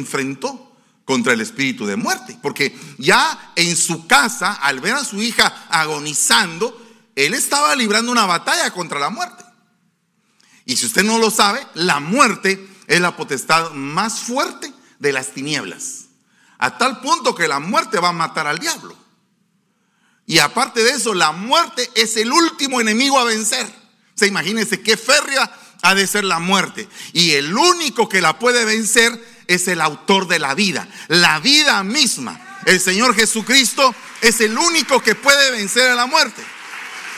enfrentó contra el espíritu de muerte, porque ya en su casa, al ver a su hija agonizando, él estaba librando una batalla contra la muerte. Y si usted no lo sabe, la muerte es la potestad más fuerte de las tinieblas. A tal punto que la muerte va a matar al diablo. Y aparte de eso, la muerte es el último enemigo a vencer. Se imagínense qué férrea ha de ser la muerte. Y el único que la puede vencer es el autor de la vida, la vida misma. El Señor Jesucristo es el único que puede vencer a la muerte.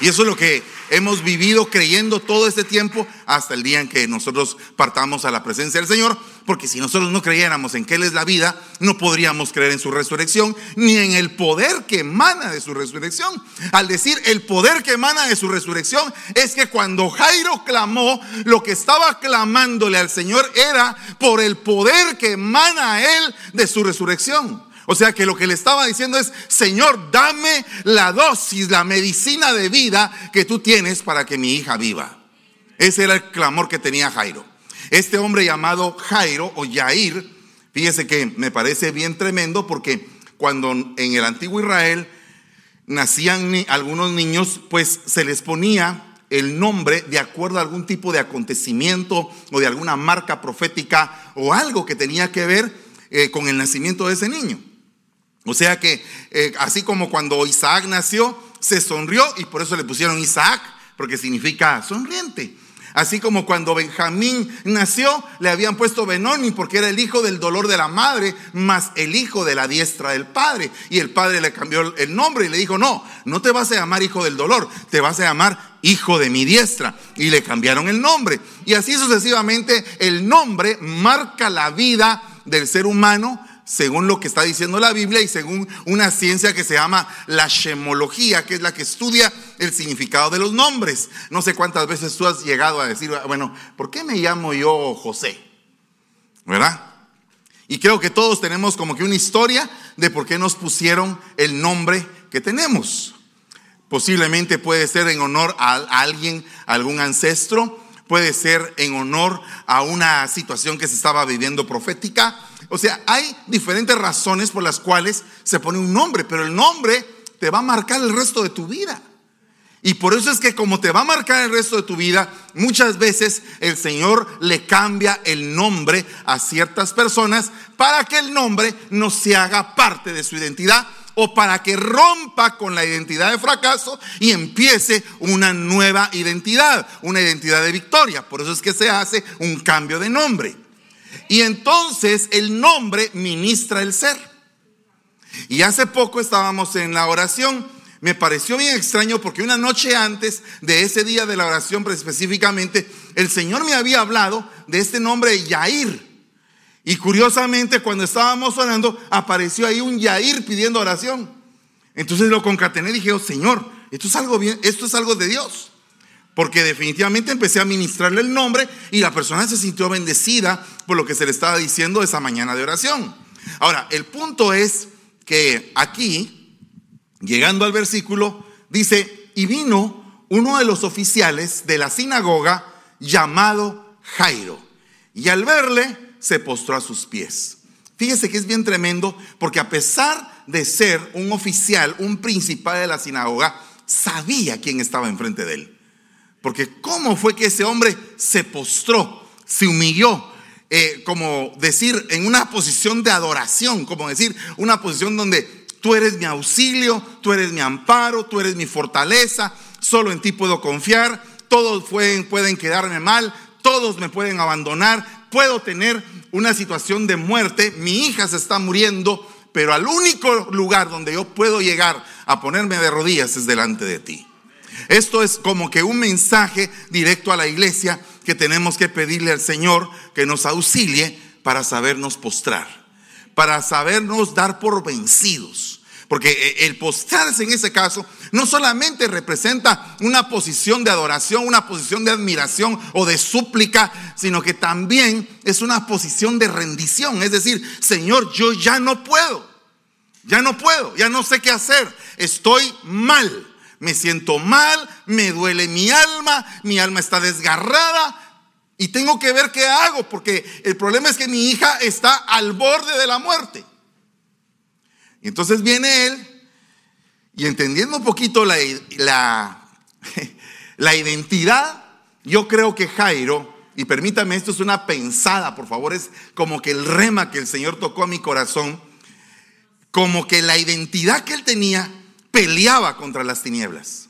Y eso es lo que hemos vivido creyendo todo este tiempo hasta el día en que nosotros partamos a la presencia del Señor, porque si nosotros no creyéramos en que Él es la vida, no podríamos creer en su resurrección ni en el poder que emana de su resurrección. Al decir el poder que emana de su resurrección, es que cuando Jairo clamó, lo que estaba clamándole al Señor era por el poder que emana a Él de su resurrección. O sea que lo que le estaba diciendo es, Señor, dame la dosis, la medicina de vida que tú tienes para que mi hija viva. Ese era el clamor que tenía Jairo. Este hombre llamado Jairo o Yair, fíjese que me parece bien tremendo porque cuando en el antiguo Israel nacían algunos niños, pues se les ponía el nombre de acuerdo a algún tipo de acontecimiento o de alguna marca profética o algo que tenía que ver eh, con el nacimiento de ese niño. O sea que eh, así como cuando Isaac nació, se sonrió y por eso le pusieron Isaac, porque significa sonriente. Así como cuando Benjamín nació, le habían puesto Benoni porque era el hijo del dolor de la madre, más el hijo de la diestra del padre. Y el padre le cambió el nombre y le dijo, no, no te vas a llamar hijo del dolor, te vas a llamar hijo de mi diestra. Y le cambiaron el nombre. Y así sucesivamente el nombre marca la vida del ser humano según lo que está diciendo la Biblia y según una ciencia que se llama la shemología, que es la que estudia el significado de los nombres. No sé cuántas veces tú has llegado a decir, bueno, ¿por qué me llamo yo José? ¿Verdad? Y creo que todos tenemos como que una historia de por qué nos pusieron el nombre que tenemos. Posiblemente puede ser en honor a alguien, a algún ancestro, puede ser en honor a una situación que se estaba viviendo profética, o sea, hay diferentes razones por las cuales se pone un nombre, pero el nombre te va a marcar el resto de tu vida. Y por eso es que como te va a marcar el resto de tu vida, muchas veces el Señor le cambia el nombre a ciertas personas para que el nombre no se haga parte de su identidad o para que rompa con la identidad de fracaso y empiece una nueva identidad, una identidad de victoria. Por eso es que se hace un cambio de nombre. Y entonces el nombre ministra el ser. Y hace poco estábamos en la oración. Me pareció bien extraño porque una noche antes de ese día de la oración específicamente, el Señor me había hablado de este nombre Yair. Y curiosamente cuando estábamos orando apareció ahí un Yair pidiendo oración. Entonces lo concatené y dije, oh Señor, esto es algo bien, esto es algo de Dios. Porque definitivamente empecé a ministrarle el nombre y la persona se sintió bendecida por lo que se le estaba diciendo esa mañana de oración. Ahora, el punto es que aquí, llegando al versículo, dice, y vino uno de los oficiales de la sinagoga llamado Jairo, y al verle se postró a sus pies. Fíjese que es bien tremendo porque a pesar de ser un oficial, un principal de la sinagoga, sabía quién estaba enfrente de él. Porque ¿cómo fue que ese hombre se postró, se humilló? Eh, como decir, en una posición de adoración, como decir, una posición donde tú eres mi auxilio, tú eres mi amparo, tú eres mi fortaleza, solo en ti puedo confiar, todos pueden, pueden quedarme mal, todos me pueden abandonar, puedo tener una situación de muerte, mi hija se está muriendo, pero al único lugar donde yo puedo llegar a ponerme de rodillas es delante de ti. Esto es como que un mensaje directo a la iglesia que tenemos que pedirle al Señor que nos auxilie para sabernos postrar, para sabernos dar por vencidos. Porque eh, el postrarse en ese caso no solamente representa una posición de adoración, una posición de admiración o de súplica, sino que también es una posición de rendición. Es decir, Señor, yo ya no puedo, ya no puedo, ya no sé qué hacer, estoy mal me siento mal, me duele mi alma, mi alma está desgarrada Y tengo que ver qué hago, porque el problema es que mi hija está al borde de la muerte. Y entonces viene él y entendiendo un poquito la, la, identidad, yo creo que Jairo, y permítame, esto es una pensada, por favor, es como que el rema que el Señor tocó a mi corazón, como que la identidad que él tenía peleaba contra las tinieblas.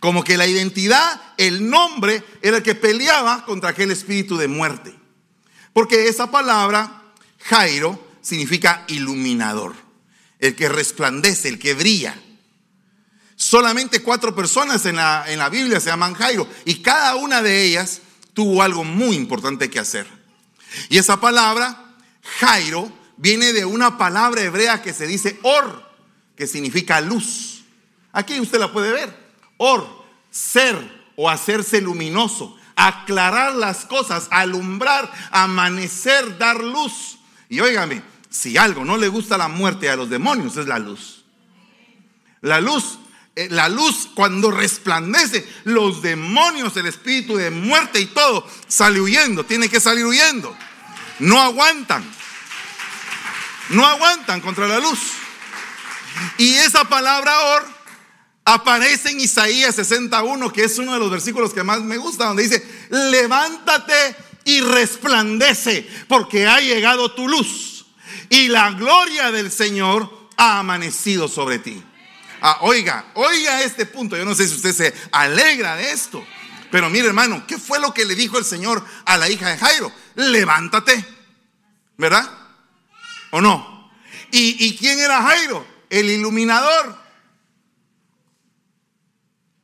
Como que la identidad, el nombre, era el que peleaba contra aquel espíritu de muerte. Porque esa palabra, Jairo, significa iluminador, el que resplandece, el que brilla. Solamente cuatro personas en la, en la Biblia se llaman Jairo y cada una de ellas tuvo algo muy importante que hacer. Y esa palabra, Jairo, viene de una palabra hebrea que se dice or, que significa luz. Aquí usted la puede ver. Or, ser o hacerse luminoso, aclarar las cosas, alumbrar, amanecer, dar luz. Y óigame, si algo no le gusta la muerte a los demonios es la luz. La luz eh, la luz cuando resplandece, los demonios, el espíritu de muerte y todo, sale huyendo, tiene que salir huyendo. No aguantan. No aguantan contra la luz. Y esa palabra or aparece en Isaías 61, que es uno de los versículos que más me gusta, donde dice, levántate y resplandece, porque ha llegado tu luz y la gloria del Señor ha amanecido sobre ti. Ah, oiga, oiga este punto. Yo no sé si usted se alegra de esto. Pero mire, hermano, ¿qué fue lo que le dijo el Señor a la hija de Jairo? Levántate. ¿Verdad? ¿O no? ¿Y, y quién era Jairo? El iluminador.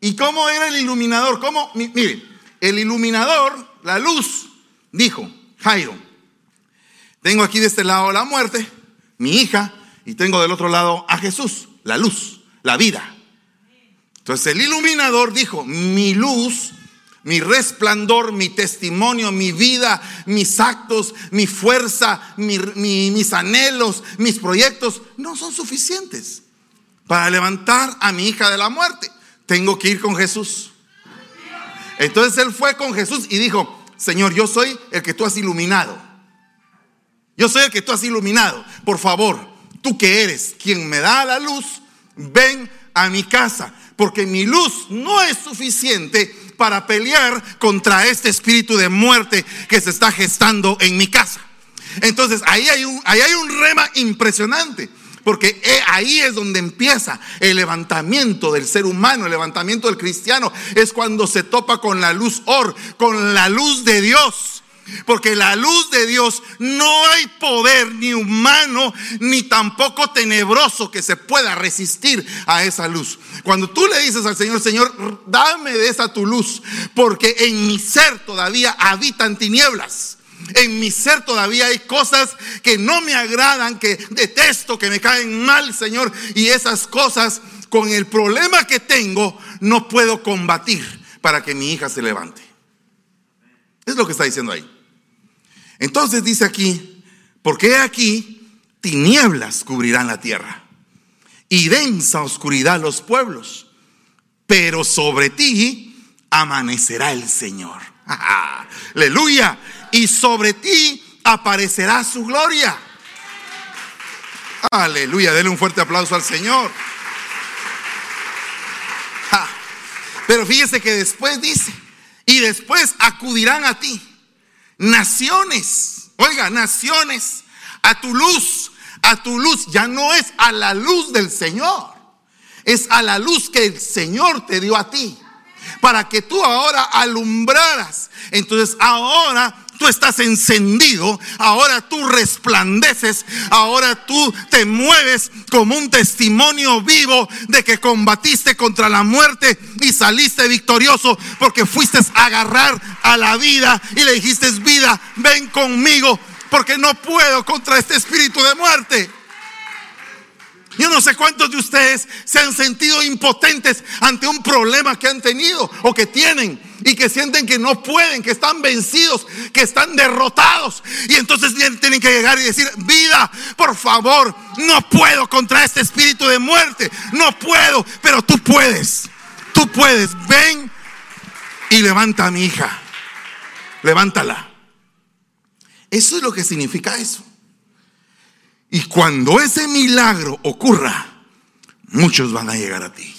¿Y cómo era el iluminador? ¿Cómo? Mire, el iluminador, la luz, dijo, Jairo, tengo aquí de este lado la muerte, mi hija, y tengo del otro lado a Jesús, la luz la vida. Entonces el iluminador dijo, mi luz, mi resplandor, mi testimonio, mi vida, mis actos, mi fuerza, mis anhelos, mis proyectos, no son suficientes para levantar a mi hija de la muerte. Tengo que ir con Jesús. Entonces él fue con Jesús y dijo, Señor, yo soy el que tú has iluminado. Yo soy el que tú has iluminado. Por favor, tú que eres quien me da la luz, ven a mi casa, porque mi luz no es suficiente para pelear contra este espíritu de muerte que se está gestando en mi casa. Entonces ahí hay un, ahí hay un rema impresionante. Porque ahí es donde empieza el levantamiento del ser humano, el levantamiento del cristiano. Es cuando se topa con la luz or, con la luz de Dios. Porque la luz de Dios no hay poder ni humano ni tampoco tenebroso que se pueda resistir a esa luz. Cuando tú le dices al Señor, Señor, dame de esa tu luz, porque en mi ser todavía habitan tinieblas. En mi ser todavía hay cosas que no me agradan, que detesto, que me caen mal, Señor. Y esas cosas, con el problema que tengo, no puedo combatir para que mi hija se levante. Es lo que está diciendo ahí. Entonces dice aquí, porque aquí tinieblas cubrirán la tierra y densa oscuridad los pueblos, pero sobre ti amanecerá el Señor. Aleluya. Y sobre ti aparecerá su gloria. Aleluya. Denle un fuerte aplauso al Señor. Pero fíjese que después dice, y después acudirán a ti naciones, oiga, naciones, a tu luz, a tu luz, ya no es a la luz del Señor, es a la luz que el Señor te dio a ti, para que tú ahora alumbraras. Entonces ahora tú estás encendido, ahora tú resplandeces, ahora tú te mueves como un testimonio vivo de que combatiste contra la muerte y saliste victorioso porque fuiste a agarrar a la vida y le dijiste, vida, ven conmigo porque no puedo contra este espíritu de muerte. Yo no sé cuántos de ustedes se han sentido impotentes ante un problema que han tenido o que tienen y que sienten que no pueden, que están vencidos, que están derrotados. Y entonces tienen que llegar y decir, vida, por favor, no puedo contra este espíritu de muerte, no puedo, pero tú puedes, tú puedes, ven y levanta a mi hija. levántala. Eso es lo que significa eso. Y cuando ese milagro ocurra, muchos van a llegar a ti.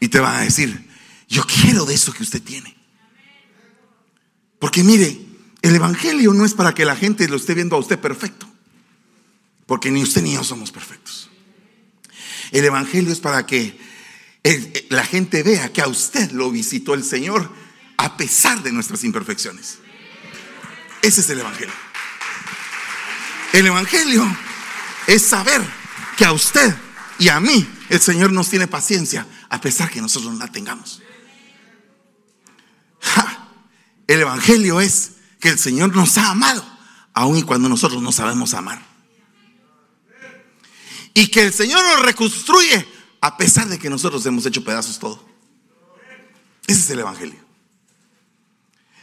Y te van a decir, yo quiero de eso que usted tiene. Porque mire, el Evangelio no es para que la gente lo esté viendo a usted perfecto. Porque ni usted ni yo somos perfectos. El Evangelio es para que la gente vea que a usted lo visitó el Señor a pesar de nuestras imperfecciones. Ese es el Evangelio. El Evangelio es saber que a usted y a mí el Señor nos tiene paciencia a pesar que nosotros no la tengamos. El Evangelio es que el Señor nos ha amado, aun y cuando nosotros no sabemos amar. Y que el Señor nos reconstruye a pesar de que nosotros hemos hecho pedazos todo. Ese es el Evangelio.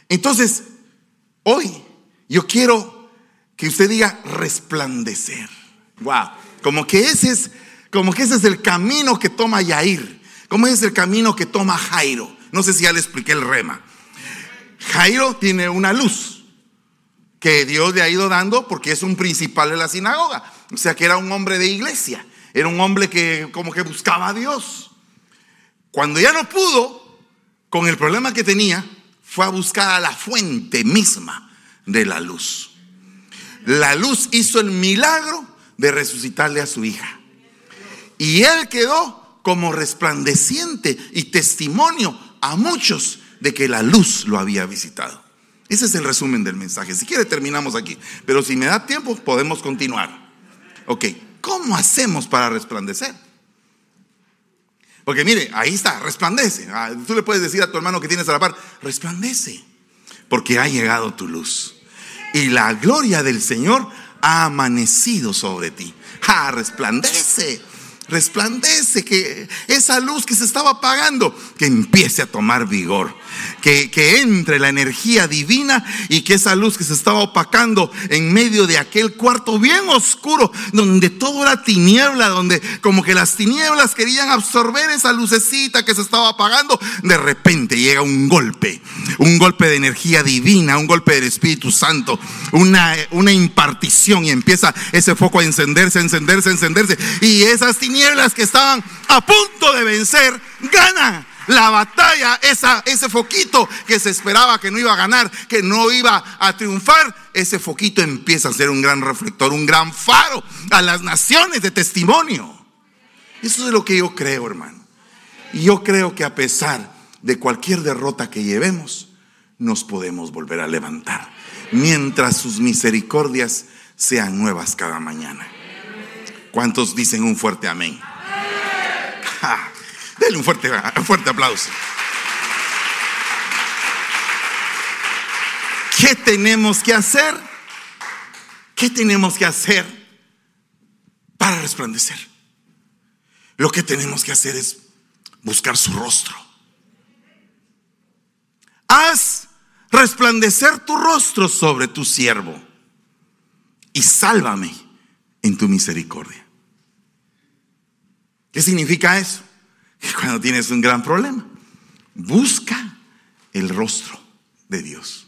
Entonces, hoy yo quiero que usted diga resplandecer. Wow. Como que ese es, como que ese es el camino que toma Yair. Como ese es el camino que toma Jairo. No sé si ya le expliqué el rema. Jairo tiene una luz que Dios le ha ido dando porque es un principal de la sinagoga. O sea que era un hombre de iglesia. Era un hombre que como que buscaba a Dios. Cuando ya no pudo, con el problema que tenía, fue a buscar a la fuente misma de la luz. La luz hizo el milagro de resucitarle a su hija. Y él quedó como resplandeciente y testimonio a muchos de que la luz lo había visitado. Ese es el resumen del mensaje. Si quiere terminamos aquí, pero si me da tiempo podemos continuar. Ok, ¿cómo hacemos para resplandecer? Porque mire, ahí está, resplandece. Ah, tú le puedes decir a tu hermano que tienes a la par, resplandece, porque ha llegado tu luz. Y la gloria del Señor ha amanecido sobre ti. Ah, resplandece resplandece, que esa luz que se estaba apagando, que empiece a tomar vigor, que, que, entre la energía divina y que esa luz que se estaba opacando en medio de aquel cuarto bien oscuro, donde todo era tiniebla, donde como que las tinieblas querían absorber esa lucecita que se estaba apagando, de repente llega un golpe, un golpe de energía divina, un golpe del Espíritu Santo, una, una impartición y empieza ese foco a encenderse, encenderse, encenderse, y esas tinieblas tinieblas que estaban a punto de vencer, gana la batalla, esa, ese foquito que se esperaba que no iba a ganar, que no iba a triunfar, ese foquito empieza a ser un gran reflector, un gran faro a las naciones de testimonio. Eso es lo que yo creo, hermano. Y yo creo que a pesar de cualquier derrota que llevemos, nos podemos volver a levantar, mientras sus misericordias sean nuevas cada mañana. ¿Cuántos dicen un fuerte amén? denle un fuerte, un fuerte aplauso. ¿Qué tenemos que hacer? ¿Qué tenemos que hacer para resplandecer? Lo que tenemos que hacer es buscar su rostro. Haz resplandecer tu rostro sobre tu siervo y sálvame en tu misericordia. ¿Qué significa eso? Que cuando tienes un gran problema, busca el rostro de Dios.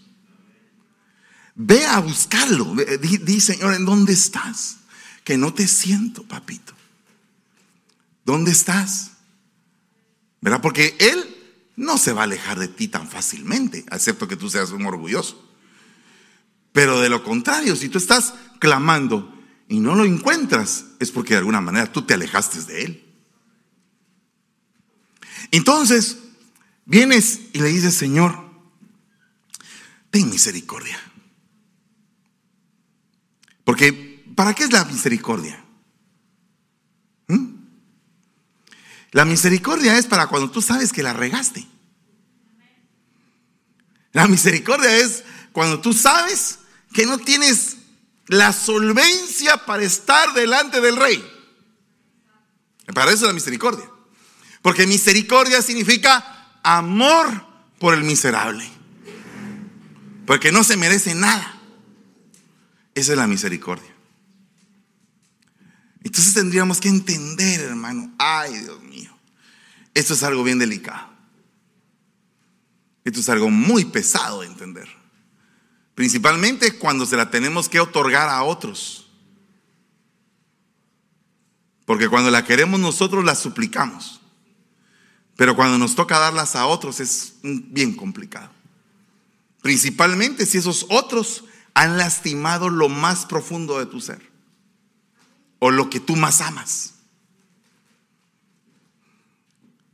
Ve a buscarlo. Di, Señor, ¿en dónde estás? Que no te siento, papito. ¿Dónde estás? ¿Verdad? Porque Él no se va a alejar de ti tan fácilmente, excepto que tú seas un orgulloso. Pero de lo contrario, si tú estás clamando y no lo encuentras, es porque de alguna manera tú te alejaste de Él. Entonces, vienes y le dices, Señor, ten misericordia. Porque, ¿para qué es la misericordia? ¿Mm? La misericordia es para cuando tú sabes que la regaste. La misericordia es cuando tú sabes que no tienes la solvencia para estar delante del rey. Para eso es la misericordia. Porque misericordia significa amor por el miserable. Porque no se merece nada. Esa es la misericordia. Entonces tendríamos que entender, hermano, ay Dios mío, esto es algo bien delicado. Esto es algo muy pesado de entender. Principalmente cuando se la tenemos que otorgar a otros. Porque cuando la queremos nosotros la suplicamos. Pero cuando nos toca darlas a otros es bien complicado. Principalmente si esos otros han lastimado lo más profundo de tu ser. O lo que tú más amas.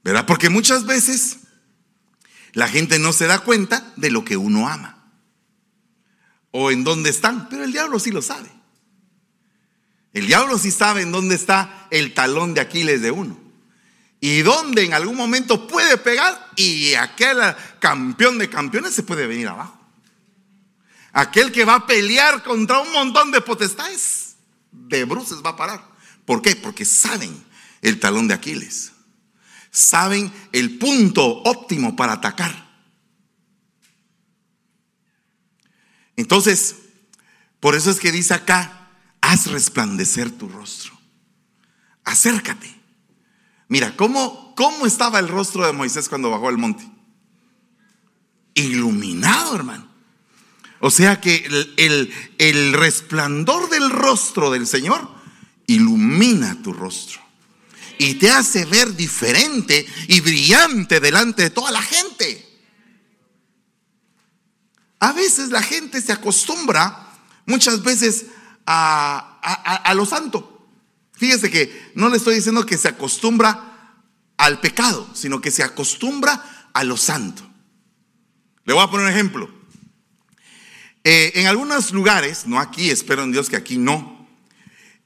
¿Verdad? Porque muchas veces la gente no se da cuenta de lo que uno ama. O en dónde están. Pero el diablo sí lo sabe. El diablo sí sabe en dónde está el talón de Aquiles de uno. Y dónde en algún momento puede pegar y aquel campeón de campeones se puede venir abajo. Aquel que va a pelear contra un montón de potestades, de bruces va a parar. ¿Por qué? Porque saben el talón de Aquiles. Saben el punto óptimo para atacar. Entonces, por eso es que dice acá, haz resplandecer tu rostro. Acércate. Mira, ¿cómo, ¿cómo estaba el rostro de Moisés cuando bajó al monte? Iluminado, hermano. O sea que el, el resplandor del rostro del Señor ilumina tu rostro y te hace ver diferente y brillante delante de toda la gente. A veces la gente se acostumbra, muchas veces, a, lo santo. Fíjese que no le estoy diciendo que se acostumbra al pecado, sino que se acostumbra a lo santo. Le voy a poner un ejemplo. Eh, en algunos lugares, no aquí, espero en Dios que aquí no,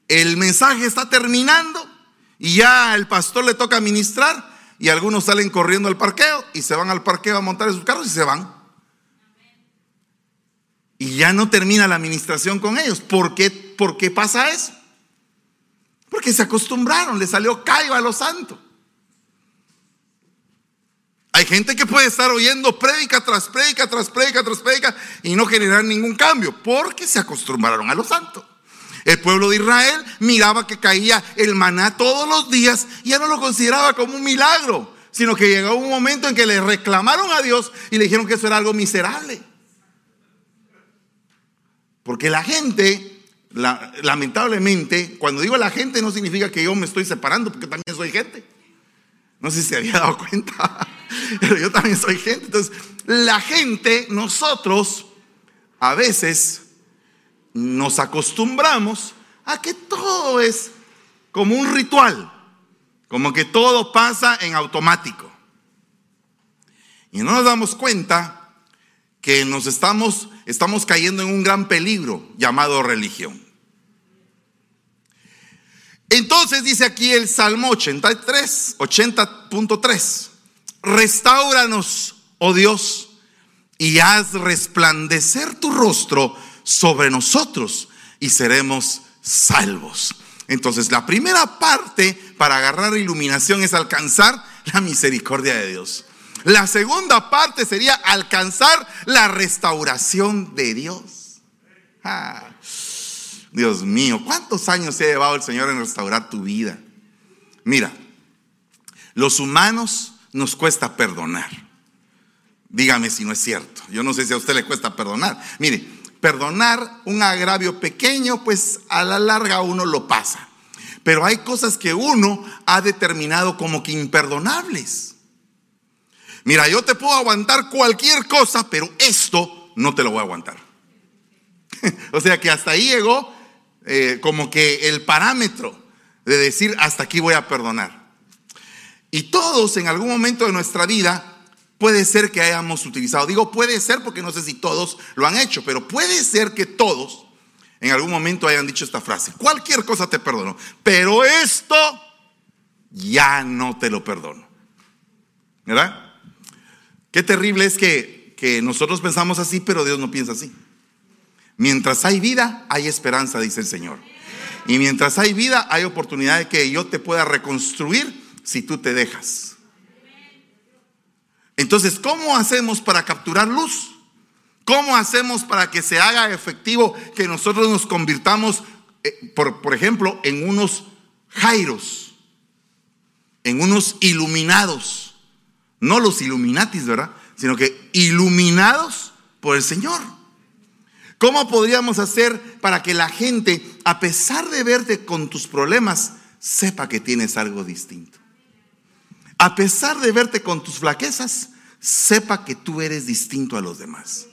el mensaje está terminando y ya el pastor le toca ministrar y algunos salen corriendo al parqueo y se van al parqueo a montar sus carros y se van. Y ya no termina la administración con ellos. ¿Por qué, ¿Por qué pasa eso? Porque se acostumbraron, le salió caigo a los santos. Hay gente que puede estar oyendo prédica tras prédica, tras prédica, tras prédica y no generar ningún cambio, porque se acostumbraron a los santos. El pueblo de Israel miraba que caía el maná todos los días y ya no lo consideraba como un milagro, sino que llegó un momento en que le reclamaron a Dios y le dijeron que eso era algo miserable. Porque la gente, lamentablemente, cuando digo la gente no significa que yo me estoy separando, porque también soy gente. No sé si se había dado cuenta, pero yo también soy gente. Entonces, la gente, nosotros, a veces nos acostumbramos a que todo es como un ritual, como que todo pasa en automático. Y no nos damos cuenta que nos estamos, estamos cayendo en un gran peligro llamado religión. Entonces dice aquí el Salmo 83, 80.3, restauranos, oh Dios, y haz resplandecer tu rostro sobre nosotros y seremos salvos. Entonces, la primera parte para agarrar iluminación es alcanzar la misericordia de Dios. La segunda parte sería alcanzar la restauración de Dios. Ah, Dios mío, ¿cuántos años se ha llevado el Señor en restaurar tu vida? Mira, los humanos nos cuesta perdonar. Dígame si no es cierto. Yo no sé si a usted le cuesta perdonar. Mire, perdonar un agravio pequeño, pues a la larga uno lo pasa. Pero hay cosas que uno ha determinado como que imperdonables. Mira, yo te puedo aguantar cualquier cosa, pero esto no te lo voy a aguantar. o sea que hasta ahí llegó eh, como que el parámetro de decir hasta aquí voy a perdonar. Y todos en algún momento de nuestra vida puede ser que hayamos utilizado. Digo puede ser porque no sé si todos lo han hecho, pero puede ser que todos en algún momento hayan dicho esta frase. Cualquier cosa te perdono, pero esto ya no te lo perdono. ¿Verdad? Qué terrible es que, que nosotros pensamos así, pero Dios no piensa así. Mientras hay vida, hay esperanza, dice el Señor. Y mientras hay vida, hay oportunidad de que yo te pueda reconstruir si tú te dejas. Entonces, ¿cómo hacemos para capturar luz? ¿Cómo hacemos para que se haga efectivo que nosotros nos convirtamos, eh, por, por ejemplo, en unos jairos, en unos iluminados? No los Illuminatis, ¿verdad? sino que iluminados por el Señor. ¿Cómo podríamos hacer para que la gente, a pesar de verte con tus problemas, sepa que tienes algo distinto? A pesar de verte con tus flaquezas, sepa que tú eres distinto a los demás.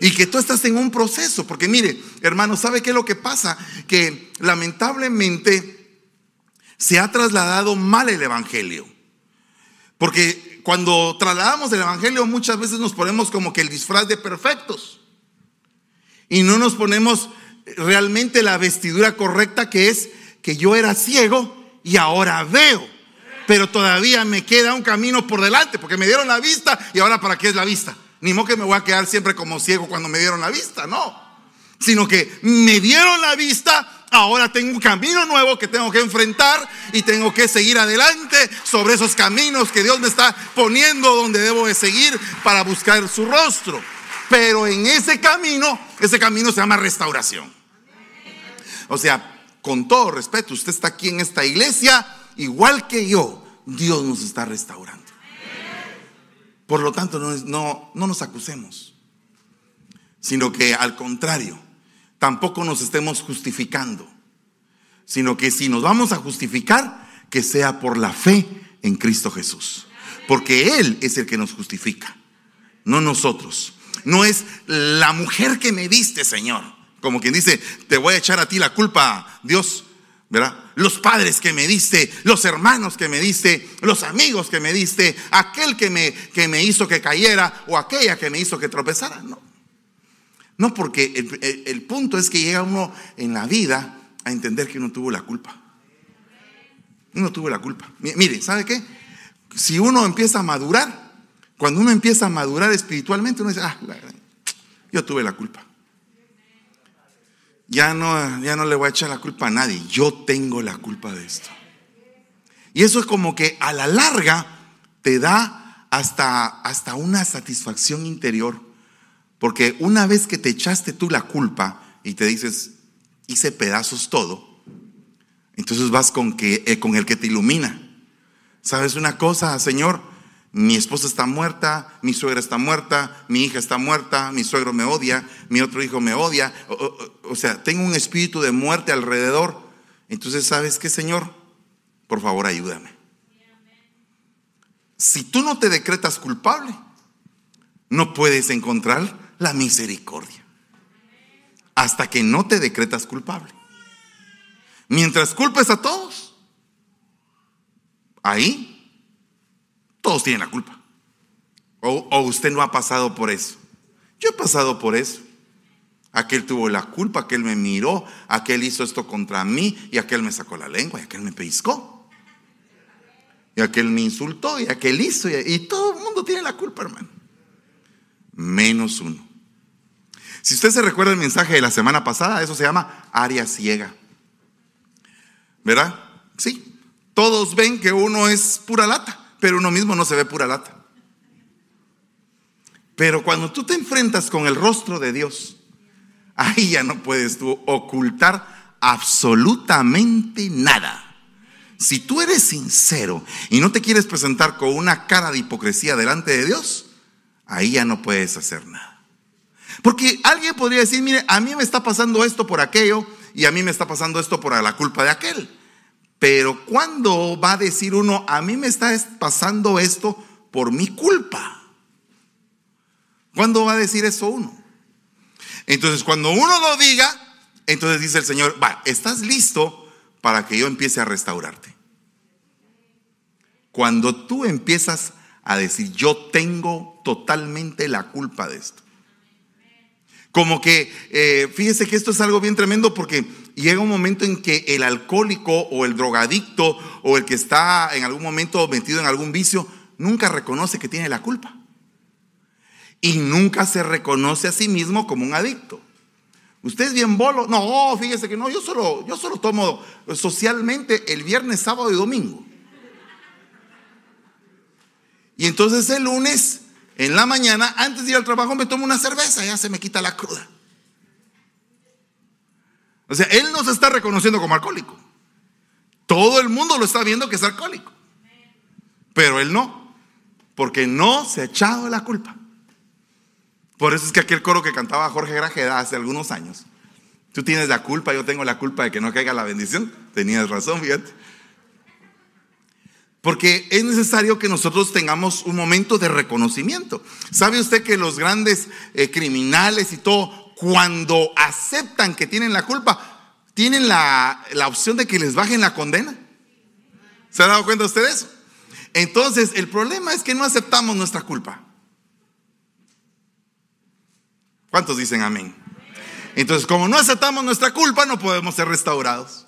Y que tú estás en un proceso, porque mire, hermano, ¿sabe qué es lo que pasa? Que lamentablemente se ha trasladado mal el Evangelio. Porque cuando trasladamos el Evangelio muchas veces nos ponemos como que el disfraz de perfectos. Y no nos ponemos realmente la vestidura correcta que es que yo era ciego y ahora veo. Pero todavía me queda un camino por delante porque me dieron la vista y ahora para qué es la vista. Ni modo que me voy a quedar siempre como ciego cuando me dieron la vista, no. Sino que me dieron la vista, ahora tengo un camino nuevo que tengo que enfrentar y tengo que seguir adelante sobre esos caminos que Dios me está poniendo donde debo de seguir para buscar su rostro. Pero en ese camino, ese camino se llama restauración. O sea, con todo respeto, usted está aquí en esta iglesia, igual que yo, Dios nos está restaurando. Por lo tanto, no, no, no nos acusemos, sino que al contrario, tampoco nos estemos justificando, sino que si nos vamos a justificar, que sea por la fe en Cristo Jesús. Porque Él es el que nos justifica, no nosotros. No es la mujer que me diste, Señor. Como quien dice, te voy a echar a ti la culpa, Dios. ¿verdad? Los padres que me diste, los hermanos que me diste, los amigos que me diste, aquel que me, que me hizo que cayera o aquella que me hizo que tropezara. No, no porque el, el punto es que llega uno en la vida a entender que uno tuvo la culpa. Uno tuvo la culpa. Mire, ¿sabe qué? Si uno empieza a madurar, cuando uno empieza a madurar espiritualmente, uno dice, ah, yo tuve la culpa ya no, ya no le voy a echar la culpa a nadie, yo tengo la culpa de esto. Y eso es como que a la larga te da hasta, hasta una satisfacción interior, porque una vez que te echaste tú la culpa y te dices, hice pedazos todo, entonces vas con, que, eh, con el que te ilumina. ¿Sabes una cosa, Señor? Mi esposa está muerta, mi suegra está muerta, mi hija está muerta, mi suegro me odia, mi otro hijo me odia. O, sea, tengo un espíritu de muerte alrededor. Entonces, ¿sabes qué, Señor? Por favor, ayúdame. Si tú no te decretas culpable, no puedes encontrar la misericordia. Hasta que no te decretas culpable. Mientras culpes a todos, ahí todos tienen la culpa. O, usted no ha pasado por eso. Yo he pasado por eso. Aquel tuvo la culpa, aquel me miró, aquel hizo esto contra mí y aquel me sacó la lengua y aquel me pellizcó. Y aquel me insultó y aquel hizo y, y todo el mundo tiene la culpa, hermano. Menos uno. Si usted se recuerda el mensaje de la semana pasada, eso se llama área ciega. ¿Verdad? Sí. Todos ven que uno es pura lata pero uno mismo no se ve pura lata. Pero cuando tú te enfrentas con el rostro de Dios, ahí ya no puedes tú ocultar absolutamente nada. Si tú eres sincero y no te quieres presentar con una cara de hipocresía delante de Dios, ahí ya no puedes hacer nada. Porque alguien podría decir, mire, a mí me está pasando esto por aquello y a mí me está pasando esto por la culpa de aquel. Pero cuando va a decir uno, a mí me está pasando esto por mi culpa? ¿Cuándo va a decir eso uno? Entonces, cuando uno lo diga, entonces dice el Señor, va, estás listo para que yo empiece a restaurarte. Cuando tú empiezas a decir, yo tengo totalmente la culpa de esto. Como que, eh, fíjese que esto es algo bien tremendo porque llega un momento en que el alcohólico o el drogadicto o el que está en algún momento metido en algún vicio nunca reconoce que tiene la culpa. Y nunca se reconoce a sí mismo como un adicto. Usted es bien bolo. No, fíjese que no, yo solo, yo solo tomo socialmente el viernes, sábado y domingo. Y entonces el lunes, en la mañana, antes de ir al trabajo, me tomo una cerveza, ya se me quita la cruda. O sea, él no se está reconociendo como alcohólico. Todo el mundo lo está viendo que es alcohólico. Pero él no. porque no se ha echado la culpa. Por eso es que aquel coro que cantaba Jorge Grajeda hace algunos años, tú tienes la culpa, yo tengo la culpa de que no caiga la bendición, tenías razón, fíjate. Porque es necesario que nosotros tengamos un momento de reconocimiento. ¿Sabe usted que los grandes eh, criminales y todo, cuando aceptan que tienen la culpa, tienen la, la opción de que les bajen la condena? ¿Se ha dado cuenta usted de eso? Entonces, el problema es que no aceptamos nuestra culpa. ¿Cuántos dicen amén? Entonces, como no aceptamos nuestra culpa, no podemos ser restaurados.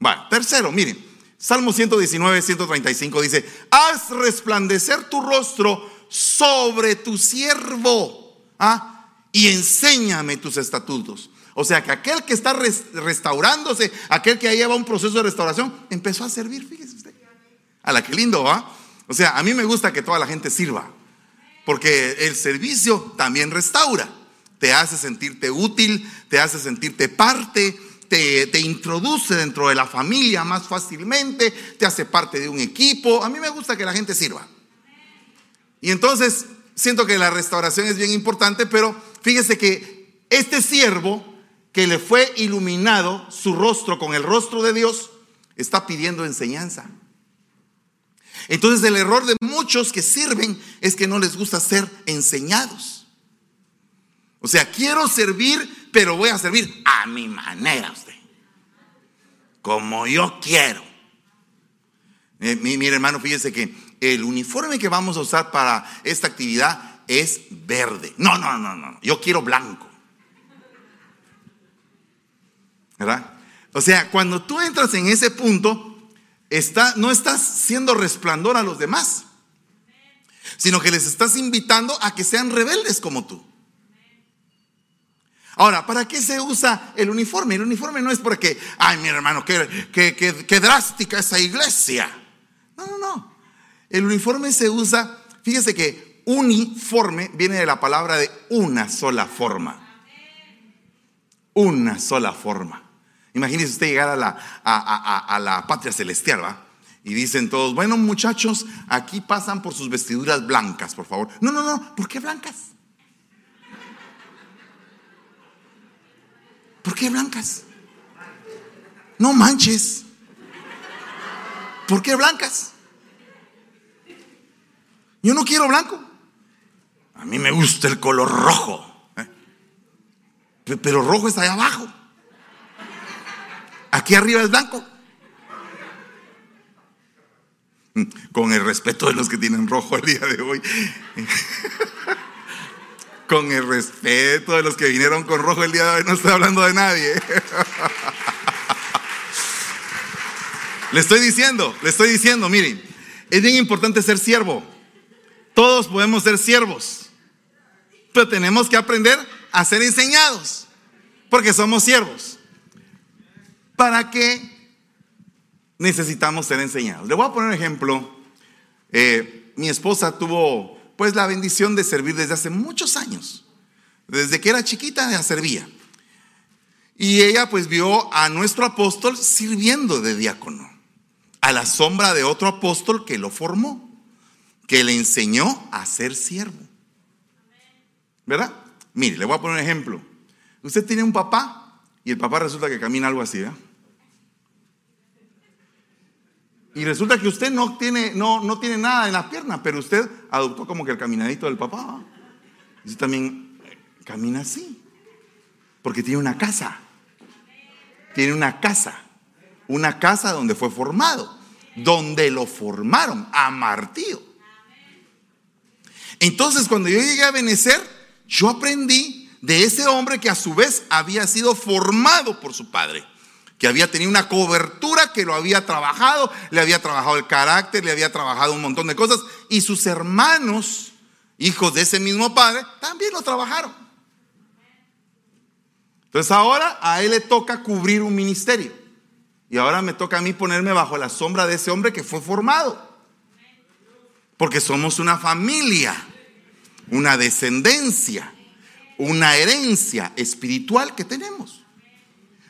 Bueno, tercero, miren, Salmo 119, 135 dice, haz resplandecer tu rostro sobre tu siervo ¿ah? y enséñame tus estatutos. O sea que aquel que está restaurándose, aquel que lleva un proceso de restauración, empezó a servir, fíjese usted. A la que lindo, ¿va? O sea, a mí me gusta que toda la gente sirva, porque el servicio también restaura, te hace sentirte útil, te hace sentirte parte, te, introduce dentro de la familia más fácilmente, te hace parte de un equipo. A mí me gusta que la gente sirva. Y entonces siento que la restauración es bien importante, pero fíjese que este siervo que le fue iluminado su rostro con el rostro de Dios, está pidiendo enseñanza. Entonces el error de muchos que sirven es que no les gusta ser enseñados. O sea, quiero servir, pero voy a servir a mi manera usted. Como yo quiero. Eh, mi, hermano, fíjese que el uniforme que vamos a usar para esta actividad es verde. No, no, no, no. Yo quiero blanco. ¿verdad? O sea, cuando tú entras en ese punto, está, no estás siendo resplandor a los demás, sino que les estás invitando a que sean rebeldes como tú. Ahora, ¿para qué se usa el uniforme? El uniforme no es porque, ay, mi hermano, qué, qué, qué drástica esa iglesia. No, no, no. El uniforme se usa, fíjese que uniforme viene de la palabra de una sola forma. Una sola forma. Imagínese usted llegar a la, a, la patria celestial, ¿va? Y dicen todos, bueno muchachos, aquí pasan por sus vestiduras blancas, por favor. No, no, no, ¿por qué blancas? Qué blancas? No manches. ¿Por qué blancas? Yo no quiero blanco. A mí me gusta el color rojo. ¿eh? Pero rojo está allá abajo. Aquí arriba es blanco. Con el respeto de los que tienen rojo el día de hoy. Con el respeto de los que vinieron con rojo el día de hoy. No estoy hablando de nadie. Le estoy diciendo, le estoy diciendo, miren, es bien importante ser siervo. Todos podemos ser siervos. Pero tenemos que aprender a ser enseñados. Porque somos siervos. ¿Para qué necesitamos ser enseñados? Le voy a poner un ejemplo. Eh, mi esposa tuvo pues la bendición de servir desde hace muchos años. Desde que era chiquita ya servía. Y ella pues vio a nuestro apóstol sirviendo de diácono, a la sombra de otro apóstol que lo formó, que le enseñó a ser siervo. ¿Verdad? Mire, le voy a poner un ejemplo. Usted tiene un papá y el papá resulta que camina algo así, ¿verdad? Y resulta que usted no tiene, no, no tiene nada en la pierna, pero usted adoptó como que el caminadito del papá. Usted también camina así. Porque tiene una casa. Tiene una casa. Una casa donde fue formado. Donde lo formaron a martillo. Entonces, cuando yo llegué a Benecer, yo aprendí de ese hombre que a su vez había sido formado por su padre que había tenido una cobertura, que lo había trabajado, le había trabajado el carácter, le había trabajado un montón de cosas, y sus hermanos, hijos de ese mismo padre, también lo trabajaron. Entonces ahora a él le toca cubrir un ministerio, y ahora me toca a mí ponerme bajo la sombra de ese hombre que fue formado, porque somos una familia, una descendencia, una herencia espiritual que tenemos.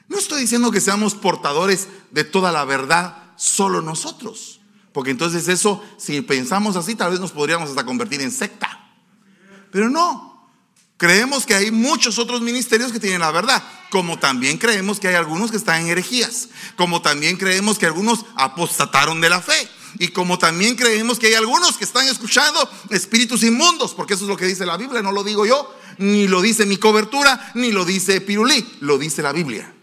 No estoy diciendo que seamos portadores de toda la verdad solo nosotros, Porque entonces eso, si pensamos así, tal vez nos podríamos hasta convertir en secta. Pero no. Creemos que hay muchos otros ministerios que tienen la verdad, como también creemos que hay algunos que están en herejías, como también creemos que algunos apostataron de la fe, y como también creemos que hay algunos que están escuchando espíritus inmundos, porque eso es lo que dice la Biblia, no lo digo yo, ni lo dice mi cobertura, ni lo dice Pirulí, lo dice la Biblia.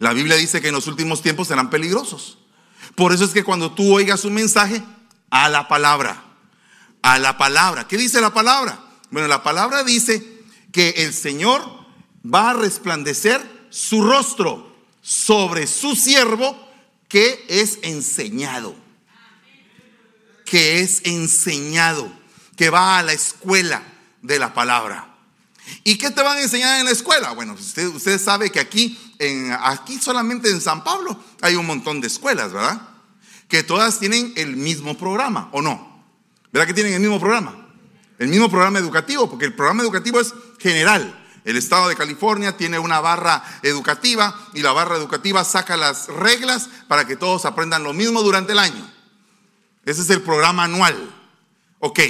La Biblia dice que en los últimos tiempos serán peligrosos. Por eso es que cuando tú oigas un mensaje, a la palabra, a la palabra. ¿Qué dice la palabra? Bueno, la palabra dice que el Señor va a resplandecer su rostro sobre su siervo que es enseñado. Que es enseñado, que va a la escuela de la palabra. ¿Y qué te van a enseñar en la escuela? Bueno, usted, usted sabe que aquí, en, aquí solamente en San Pablo hay un montón de escuelas, ¿verdad? Que todas tienen el mismo programa, ¿o no? ¿Verdad que tienen el mismo programa? El mismo programa educativo, porque el programa educativo es general. El estado de California tiene una barra educativa y la barra educativa saca las reglas para que todos aprendan lo mismo durante el año. Ese es el programa anual. Ok.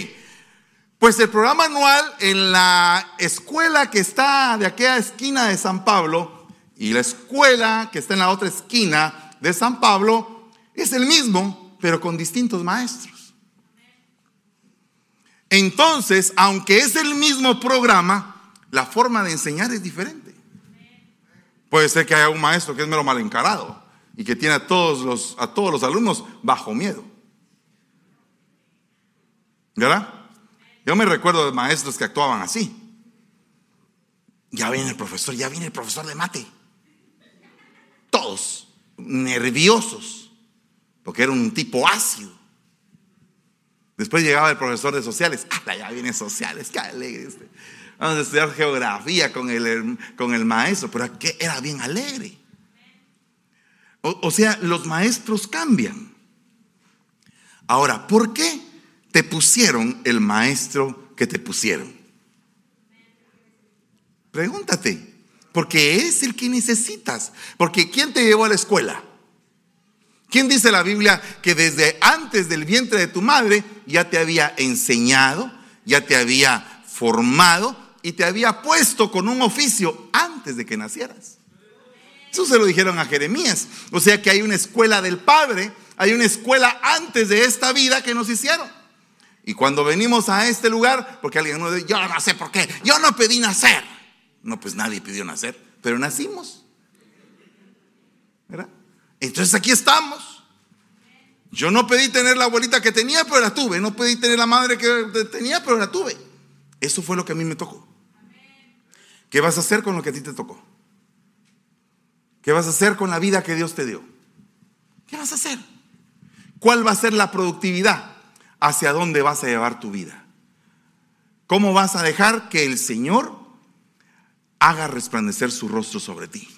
Pues el programa anual en la escuela que está de aquella esquina de San Pablo y la escuela que está en la otra esquina de San Pablo es el mismo, pero con distintos maestros. Entonces, aunque es el mismo programa, la forma de enseñar es diferente. Puede ser que haya un maestro que es mero mal encarado y que tiene a todos los, a todos los alumnos bajo miedo. ¿Verdad? Yo me recuerdo de maestros que actuaban así. Ya viene el profesor, ya viene el profesor de mate. Todos nerviosos, porque era un tipo ácido. Después llegaba el profesor de sociales. ¡Ah, ya viene sociales! ¡Qué alegre! Este. Vamos a estudiar geografía con el, con el maestro, pero que era bien alegre. O, o sea, los maestros cambian. Ahora, ¿por qué te pusieron el maestro que te pusieron? Pregúntate, porque es el que necesitas. Porque ¿quién te llevó a la escuela? ¿Quién dice la Biblia que desde antes del vientre de tu madre ya te había enseñado, ya te había formado y te había puesto con un oficio antes de que nacieras? Eso se lo dijeron a Jeremías. O sea que hay una escuela del Padre, hay una escuela antes de esta vida que nos hicieron. Y cuando venimos a este lugar, porque alguien nos dice, yo no sé por qué, yo no pedí nacer. No, pues nadie pidió nacer, pero nacimos. ¿Verdad? Entonces aquí estamos. Yo no pedí tener la abuelita que tenía, pero la tuve. No pedí tener la madre que tenía, pero la tuve. Eso fue lo que a mí me tocó. ¿Qué vas a hacer con lo que a ti te tocó? ¿Qué vas a hacer con la vida que Dios te dio? ¿Qué vas a hacer? ¿Cuál va a ser la productividad? ¿Hacia dónde vas a llevar tu vida? ¿Cómo vas a dejar que el Señor haga resplandecer su rostro sobre ti?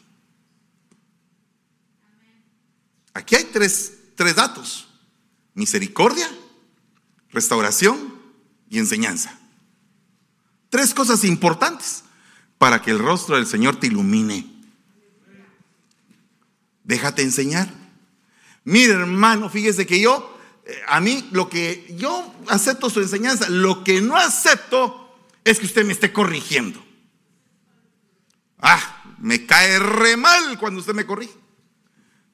Aquí hay tres, tres datos. Misericordia, restauración y enseñanza. Tres cosas importantes para que el rostro del Señor te ilumine. Déjate enseñar. Mire, hermano, fíjese que yo, a mí lo que yo acepto su enseñanza, lo que no acepto es que usted me esté corrigiendo. Ah, me cae re mal cuando usted me corrige.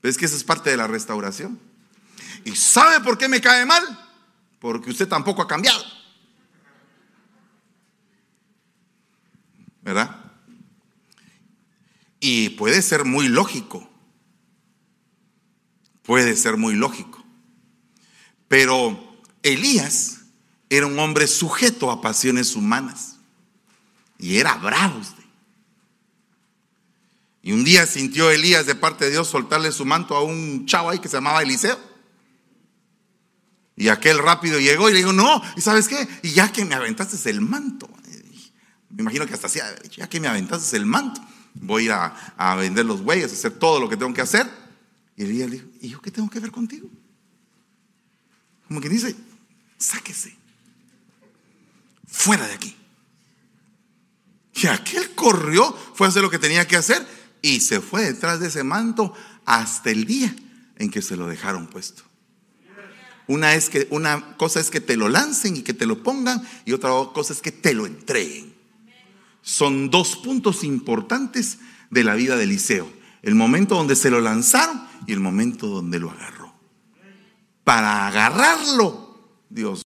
Pero es que esa es parte de la restauración. ¿Y sabe por qué me cae mal? Porque usted tampoco ha cambiado. ¿Verdad? Y puede ser muy lógico. Puede ser muy lógico. Pero Elías era un hombre sujeto a pasiones humanas. Y era bravo usted. Y un día sintió Elías de parte de Dios soltarle su manto a un chavo ahí que se llamaba Eliseo. Y aquel rápido llegó y le dijo, no, ¿y sabes qué? Y ya que me aventaste el manto, me imagino que hasta hacía, ya que me aventaste el manto, voy a a, vender los bueyes, a hacer todo lo que tengo que hacer. Y Elías le dijo, ¿y yo qué tengo que ver contigo? Como que dice, sáquese, fuera de aquí. Y aquel corrió, fue a hacer lo que tenía que hacer y se fue detrás de ese manto hasta el día en que se lo dejaron puesto. Una, es que, una cosa es que te lo lancen y que te lo pongan y otra cosa es que te lo entreguen. Son dos puntos importantes de la vida de Eliseo. El momento donde se lo lanzaron y el momento donde lo agarró. Para agarrarlo, Dios